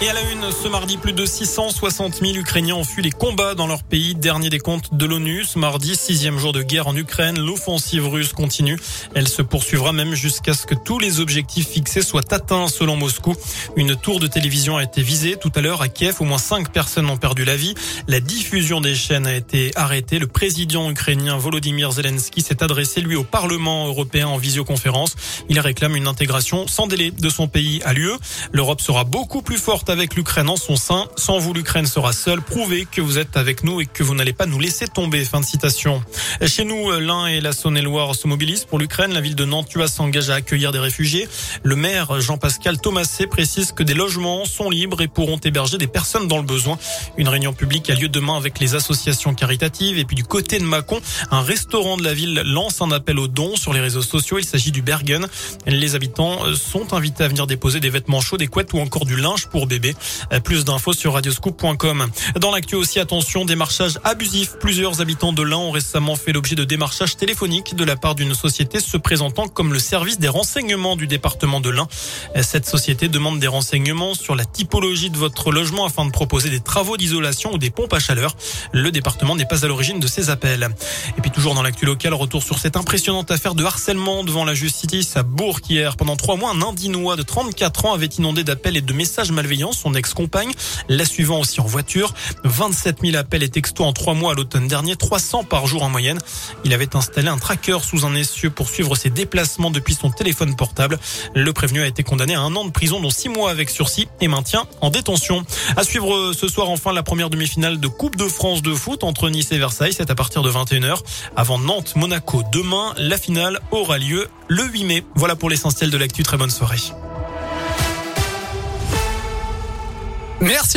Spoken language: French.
Et à la une, ce mardi, plus de 660 000 Ukrainiens ont fui les combats dans leur pays. Dernier des comptes de l'ONU. Ce mardi, sixième jour de guerre en Ukraine, l'offensive russe continue. Elle se poursuivra même jusqu'à ce que tous les objectifs fixés soient atteints, selon Moscou. Une tour de télévision a été visée tout à l'heure à Kiev. Au moins cinq personnes ont perdu la vie. La diffusion des chaînes a été arrêtée. Le président ukrainien Volodymyr Zelensky s'est adressé, lui, au Parlement européen en visioconférence. Il réclame une intégration sans délai de son pays à l'UE. L'Europe sera beaucoup plus forte avec l'Ukraine en son sein. Sans vous, l'Ukraine sera seule. Prouvez que vous êtes avec nous et que vous n'allez pas nous laisser tomber. Fin de citation. Chez nous, l'Ain et la Saône-et-Loire se mobilisent pour l'Ukraine. La ville de Nantua s'engage à accueillir des réfugiés. Le maire Jean-Pascal Thomasé précise que des logements sont libres et pourront héberger des personnes dans le besoin. Une réunion publique a lieu demain avec les associations caritatives. Et puis du côté de Mâcon, un restaurant de la ville lance un appel aux dons sur les réseaux sociaux. Il s'agit du Bergen. Les habitants sont invités à venir déposer des vêtements chauds, des couettes ou encore du linge pour bébés. Plus d'infos sur radioscoop.com. Dans l'actu aussi, attention, démarchage abusif. Plusieurs habitants de l'Ain ont récemment fait l'objet de démarchage téléphonique de la part d'une société se présentant comme le service des renseignements du département de l'Ain. Cette société demande des renseignements sur la typologie de votre logement afin de proposer des travaux d'isolation ou des pompes à chaleur. Le département n'est pas à l'origine de ces appels. Et puis toujours dans l'actu local, retour sur cette impressionnante affaire de harcèlement devant la justice à Bourg hier. Pendant trois mois, un Indinois de 34 ans avait inondé d'appels et de messages malveillants son ex-compagne, la suivant aussi en voiture. 27 000 appels et textos en trois mois à l'automne dernier, 300 par jour en moyenne. Il avait installé un tracker sous un essieu pour suivre ses déplacements depuis son téléphone portable. Le prévenu a été condamné à un an de prison, dont six mois avec sursis et maintien en détention. À suivre ce soir enfin la première demi-finale de Coupe de France de foot entre Nice et Versailles. C'est à partir de 21h. Avant Nantes-Monaco demain, la finale aura lieu le 8 mai. Voilà pour l'essentiel de l'actu. Très bonne soirée. Merci.